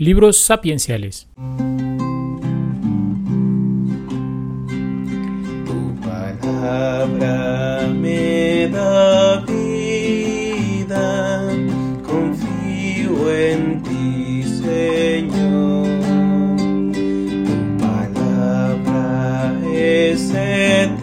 Libros sapienciales. Tu palabra me da vida, confío en ti, Señor. Tu palabra es eterna,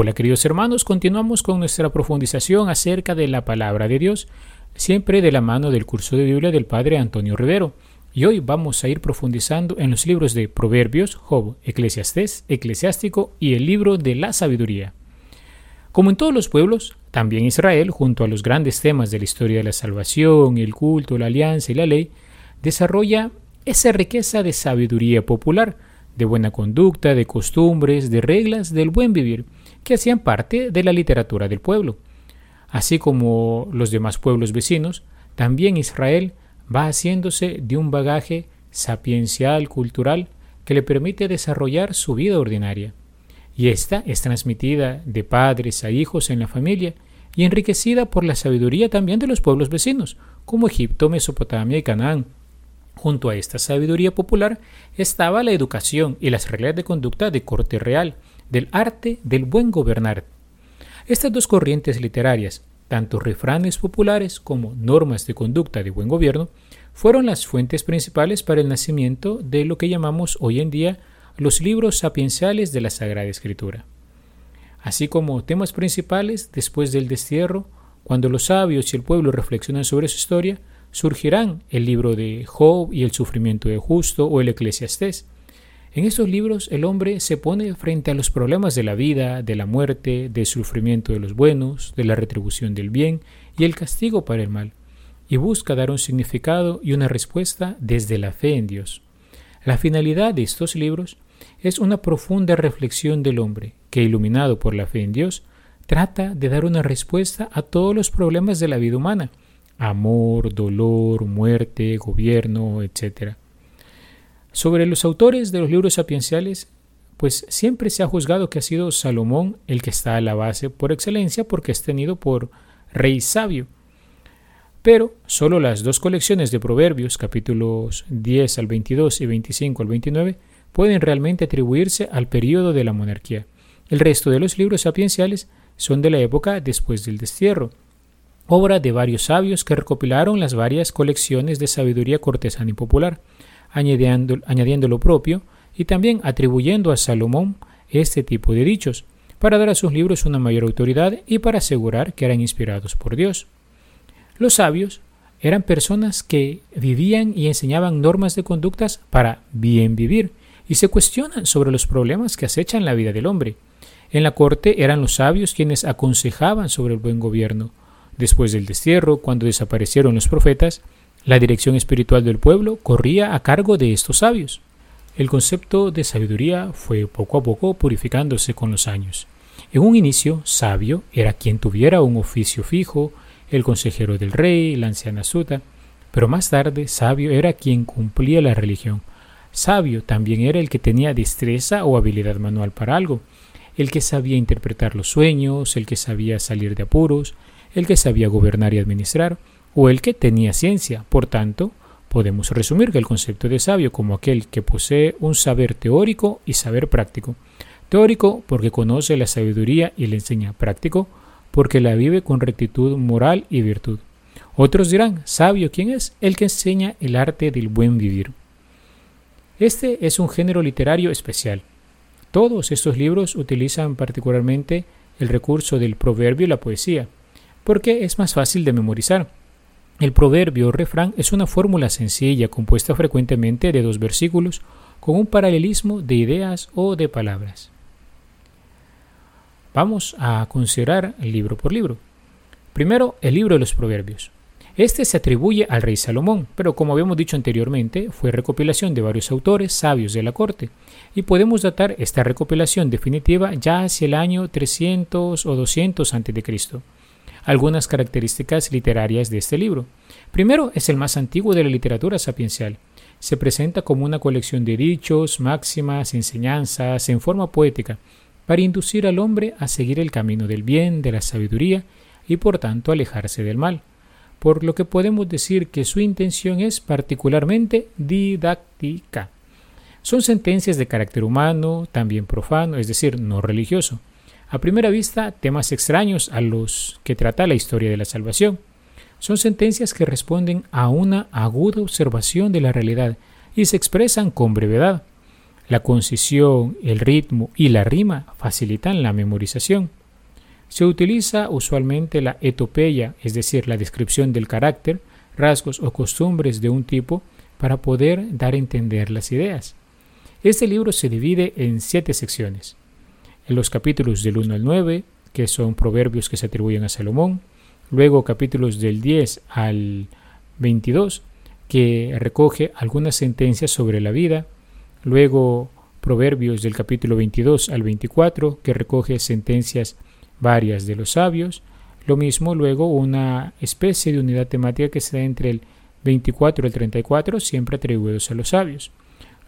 Hola queridos hermanos, continuamos con nuestra profundización acerca de la palabra de Dios, siempre de la mano del curso de Biblia del Padre Antonio Rivero. Y hoy vamos a ir profundizando en los libros de Proverbios, Job, Eclesiastés, Eclesiástico y el libro de la sabiduría. Como en todos los pueblos, también Israel, junto a los grandes temas de la historia de la salvación, el culto, la alianza y la ley, desarrolla esa riqueza de sabiduría popular, de buena conducta, de costumbres, de reglas, del buen vivir, que hacían parte de la literatura del pueblo. Así como los demás pueblos vecinos, también Israel va haciéndose de un bagaje sapiencial, cultural, que le permite desarrollar su vida ordinaria. Y esta es transmitida de padres a hijos en la familia y enriquecida por la sabiduría también de los pueblos vecinos, como Egipto, Mesopotamia y Canaán. Junto a esta sabiduría popular estaba la educación y las reglas de conducta de corte real, del arte del buen gobernar. Estas dos corrientes literarias, tanto refranes populares como normas de conducta de buen gobierno, fueron las fuentes principales para el nacimiento de lo que llamamos hoy en día los libros sapienciales de la Sagrada Escritura. Así como temas principales después del destierro, cuando los sabios y el pueblo reflexionan sobre su historia, surgirán el libro de Job y el sufrimiento de justo o el Eclesiastés, en estos libros el hombre se pone frente a los problemas de la vida, de la muerte, del sufrimiento de los buenos, de la retribución del bien y el castigo para el mal, y busca dar un significado y una respuesta desde la fe en Dios. La finalidad de estos libros es una profunda reflexión del hombre que, iluminado por la fe en Dios, trata de dar una respuesta a todos los problemas de la vida humana, amor, dolor, muerte, gobierno, etc. Sobre los autores de los libros sapienciales, pues siempre se ha juzgado que ha sido Salomón el que está a la base por excelencia porque es tenido por rey sabio. Pero solo las dos colecciones de Proverbios, capítulos 10 al 22 y 25 al 29, pueden realmente atribuirse al periodo de la monarquía. El resto de los libros sapienciales son de la época después del destierro, obra de varios sabios que recopilaron las varias colecciones de sabiduría cortesana y popular añadiendo, añadiendo lo propio y también atribuyendo a Salomón este tipo de dichos, para dar a sus libros una mayor autoridad y para asegurar que eran inspirados por Dios. Los sabios eran personas que vivían y enseñaban normas de conductas para bien vivir y se cuestionan sobre los problemas que acechan la vida del hombre. En la corte eran los sabios quienes aconsejaban sobre el buen gobierno. Después del destierro, cuando desaparecieron los profetas, la dirección espiritual del pueblo corría a cargo de estos sabios. El concepto de sabiduría fue poco a poco purificándose con los años. En un inicio, sabio era quien tuviera un oficio fijo, el consejero del rey, la anciana suta, pero más tarde sabio era quien cumplía la religión. Sabio también era el que tenía destreza o habilidad manual para algo, el que sabía interpretar los sueños, el que sabía salir de apuros, el que sabía gobernar y administrar, o el que tenía ciencia. Por tanto, podemos resumir que el concepto de sabio como aquel que posee un saber teórico y saber práctico. Teórico porque conoce la sabiduría y le enseña. Práctico porque la vive con rectitud moral y virtud. Otros dirán, sabio, ¿quién es? El que enseña el arte del buen vivir. Este es un género literario especial. Todos estos libros utilizan particularmente el recurso del proverbio y la poesía, porque es más fácil de memorizar. El proverbio o refrán es una fórmula sencilla compuesta frecuentemente de dos versículos con un paralelismo de ideas o de palabras. Vamos a considerar libro por libro. Primero, el libro de los proverbios. Este se atribuye al rey Salomón, pero como habíamos dicho anteriormente, fue recopilación de varios autores sabios de la corte, y podemos datar esta recopilación definitiva ya hacia el año 300 o 200 a.C algunas características literarias de este libro. Primero, es el más antiguo de la literatura sapiencial. Se presenta como una colección de dichos, máximas, enseñanzas en forma poética, para inducir al hombre a seguir el camino del bien, de la sabiduría y por tanto alejarse del mal, por lo que podemos decir que su intención es particularmente didáctica. Son sentencias de carácter humano, también profano, es decir, no religioso. A primera vista, temas extraños a los que trata la historia de la salvación. Son sentencias que responden a una aguda observación de la realidad y se expresan con brevedad. La concisión, el ritmo y la rima facilitan la memorización. Se utiliza usualmente la etopeya, es decir, la descripción del carácter, rasgos o costumbres de un tipo para poder dar a entender las ideas. Este libro se divide en siete secciones. En los capítulos del 1 al 9, que son proverbios que se atribuyen a Salomón, luego capítulos del 10 al 22, que recoge algunas sentencias sobre la vida, luego proverbios del capítulo 22 al 24, que recoge sentencias varias de los sabios, lo mismo luego una especie de unidad temática que se da entre el 24 y el 34, siempre atribuidos a los sabios.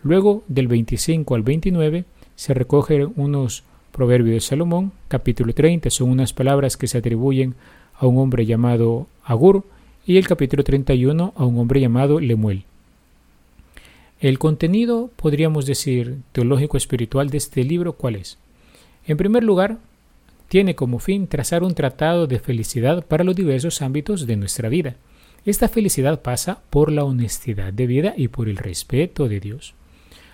Luego del 25 al 29 se recogen unos proverbios de Salomón, capítulo 30 son unas palabras que se atribuyen a un hombre llamado Agur y el capítulo 31 a un hombre llamado Lemuel. El contenido, podríamos decir, teológico espiritual de este libro, ¿cuál es? En primer lugar, tiene como fin trazar un tratado de felicidad para los diversos ámbitos de nuestra vida. Esta felicidad pasa por la honestidad de vida y por el respeto de Dios.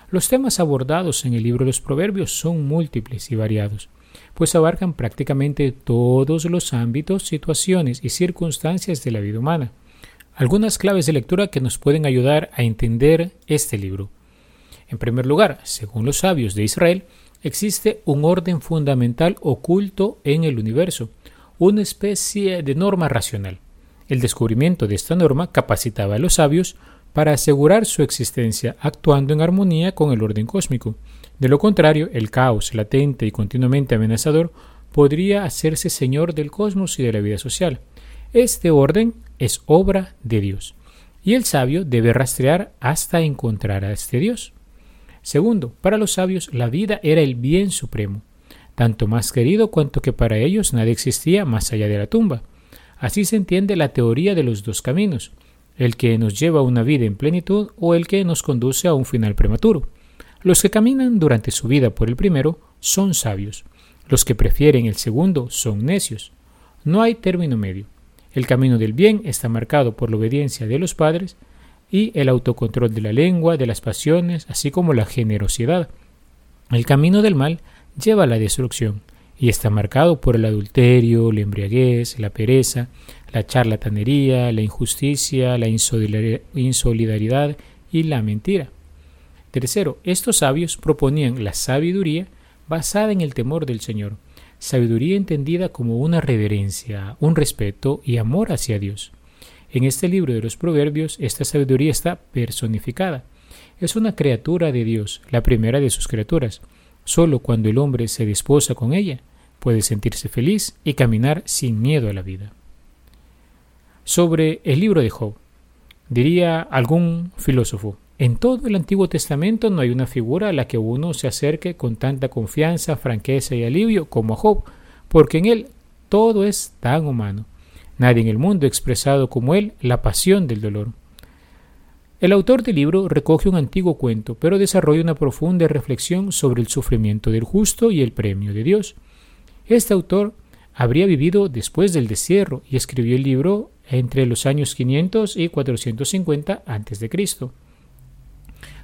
Los temas abordados en el libro de los Proverbios son múltiples y variados, pues abarcan prácticamente todos los ámbitos, situaciones y circunstancias de la vida humana. Algunas claves de lectura que nos pueden ayudar a entender este libro. En primer lugar, según los sabios de Israel, existe un orden fundamental oculto en el universo, una especie de norma racional. El descubrimiento de esta norma capacitaba a los sabios para asegurar su existencia actuando en armonía con el orden cósmico. De lo contrario, el caos latente y continuamente amenazador podría hacerse señor del cosmos y de la vida social. Este orden es obra de Dios, y el sabio debe rastrear hasta encontrar a este Dios. Segundo, para los sabios la vida era el bien supremo, tanto más querido cuanto que para ellos nada existía más allá de la tumba. Así se entiende la teoría de los dos caminos, el que nos lleva a una vida en plenitud o el que nos conduce a un final prematuro. Los que caminan durante su vida por el primero son sabios, los que prefieren el segundo son necios. No hay término medio. El camino del bien está marcado por la obediencia de los padres y el autocontrol de la lengua, de las pasiones, así como la generosidad. El camino del mal lleva a la destrucción y está marcado por el adulterio, la embriaguez, la pereza, la charlatanería, la injusticia, la insolidaridad y la mentira. Tercero, estos sabios proponían la sabiduría basada en el temor del Señor, sabiduría entendida como una reverencia, un respeto y amor hacia Dios. En este libro de los Proverbios, esta sabiduría está personificada. Es una criatura de Dios, la primera de sus criaturas. Solo cuando el hombre se desposa con ella, puede sentirse feliz y caminar sin miedo a la vida. Sobre el libro de Job, diría algún filósofo, en todo el Antiguo Testamento no hay una figura a la que uno se acerque con tanta confianza, franqueza y alivio como a Job, porque en él todo es tan humano. Nadie en el mundo ha expresado como él la pasión del dolor. El autor del libro recoge un antiguo cuento, pero desarrolla una profunda reflexión sobre el sufrimiento del justo y el premio de Dios. Este autor habría vivido después del destierro y escribió el libro entre los años 500 y 450 a.C.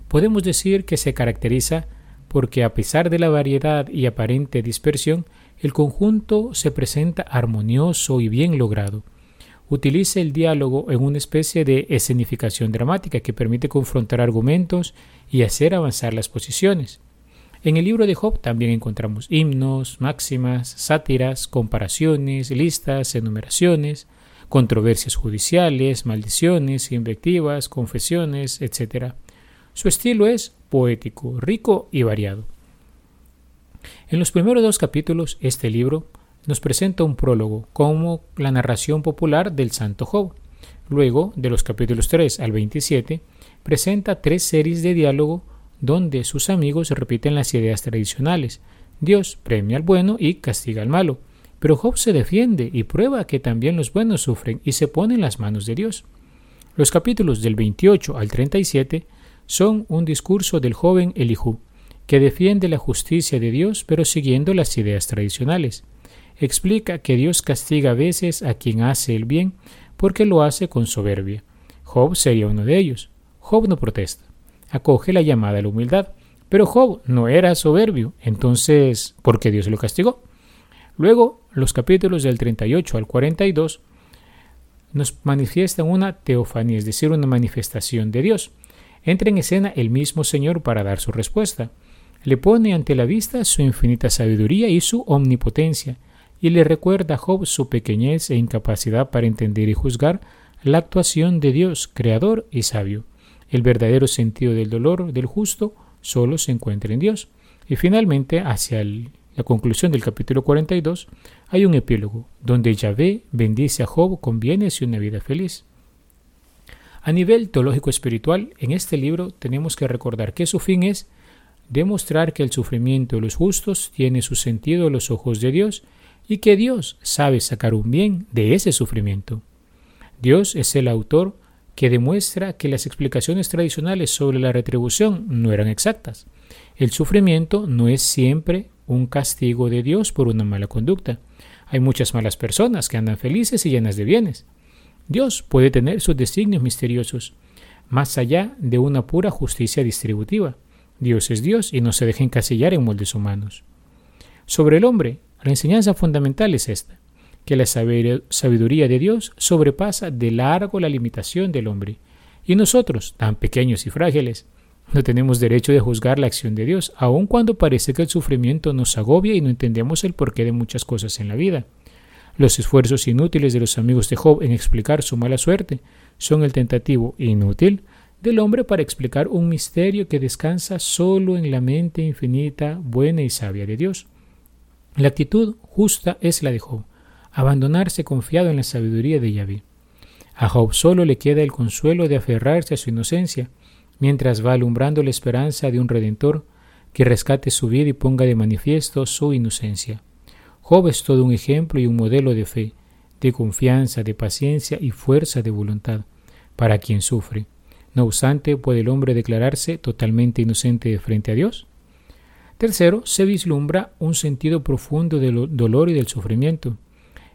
Podemos decir que se caracteriza porque a pesar de la variedad y aparente dispersión, el conjunto se presenta armonioso y bien logrado. Utiliza el diálogo en una especie de escenificación dramática que permite confrontar argumentos y hacer avanzar las posiciones. En el libro de Job también encontramos himnos, máximas, sátiras, comparaciones, listas, enumeraciones, controversias judiciales, maldiciones, invectivas, confesiones, etc. Su estilo es poético, rico y variado. En los primeros dos capítulos, este libro nos presenta un prólogo como la narración popular del Santo Job. Luego, de los capítulos 3 al 27, presenta tres series de diálogo donde sus amigos repiten las ideas tradicionales, Dios premia al bueno y castiga al malo. Pero Job se defiende y prueba que también los buenos sufren y se pone en las manos de Dios. Los capítulos del 28 al 37 son un discurso del joven Elihu, que defiende la justicia de Dios pero siguiendo las ideas tradicionales. Explica que Dios castiga a veces a quien hace el bien porque lo hace con soberbia. Job sería uno de ellos. Job no protesta, acoge la llamada a la humildad, pero Job no era soberbio, entonces, ¿por qué Dios lo castigó? Luego, los capítulos del 38 al 42 nos manifiestan una teofanía, es decir, una manifestación de Dios. Entra en escena el mismo Señor para dar su respuesta. Le pone ante la vista su infinita sabiduría y su omnipotencia, y le recuerda a Job su pequeñez e incapacidad para entender y juzgar la actuación de Dios, creador y sabio. El verdadero sentido del dolor del justo solo se encuentra en Dios. Y finalmente, hacia la conclusión del capítulo 42, hay un epílogo donde Yahvé bendice a Job con bienes y una vida feliz. A nivel teológico espiritual, en este libro tenemos que recordar que su fin es demostrar que el sufrimiento de los justos tiene su sentido a los ojos de Dios y que Dios sabe sacar un bien de ese sufrimiento. Dios es el autor que demuestra que las explicaciones tradicionales sobre la retribución no eran exactas. El sufrimiento no es siempre un castigo de Dios por una mala conducta. Hay muchas malas personas que andan felices y llenas de bienes. Dios puede tener sus designios misteriosos, más allá de una pura justicia distributiva. Dios es Dios y no se deja encasillar en moldes humanos. Sobre el hombre, la enseñanza fundamental es esta, que la sabiduría de Dios sobrepasa de largo la limitación del hombre, y nosotros, tan pequeños y frágiles, no tenemos derecho de juzgar la acción de Dios, aun cuando parece que el sufrimiento nos agobia y no entendemos el porqué de muchas cosas en la vida. Los esfuerzos inútiles de los amigos de Job en explicar su mala suerte son el tentativo inútil del hombre para explicar un misterio que descansa solo en la mente infinita, buena y sabia de Dios. La actitud justa es la de Job, abandonarse confiado en la sabiduría de Yahvé. A Job solo le queda el consuelo de aferrarse a su inocencia, mientras va alumbrando la esperanza de un Redentor que rescate su vida y ponga de manifiesto su inocencia. Job es todo un ejemplo y un modelo de fe, de confianza, de paciencia y fuerza de voluntad para quien sufre. No obstante, ¿puede el hombre declararse totalmente inocente frente a Dios? Tercero, se vislumbra un sentido profundo del dolor y del sufrimiento.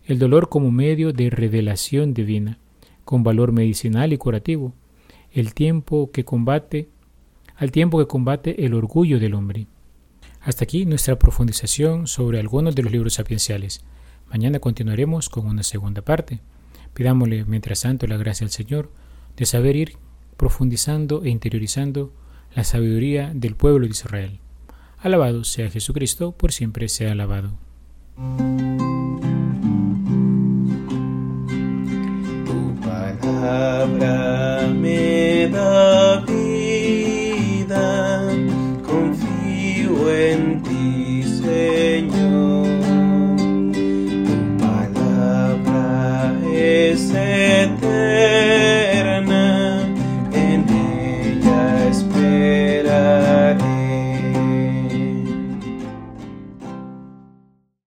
El dolor como medio de revelación divina, con valor medicinal y curativo. El tiempo que combate, al tiempo que combate el orgullo del hombre. Hasta aquí nuestra profundización sobre algunos de los libros sapienciales. Mañana continuaremos con una segunda parte. Pidámosle, mientras tanto, la gracia al Señor de saber ir profundizando e interiorizando la sabiduría del pueblo de Israel. Alabado sea Jesucristo, por siempre sea alabado. Tu palabra me da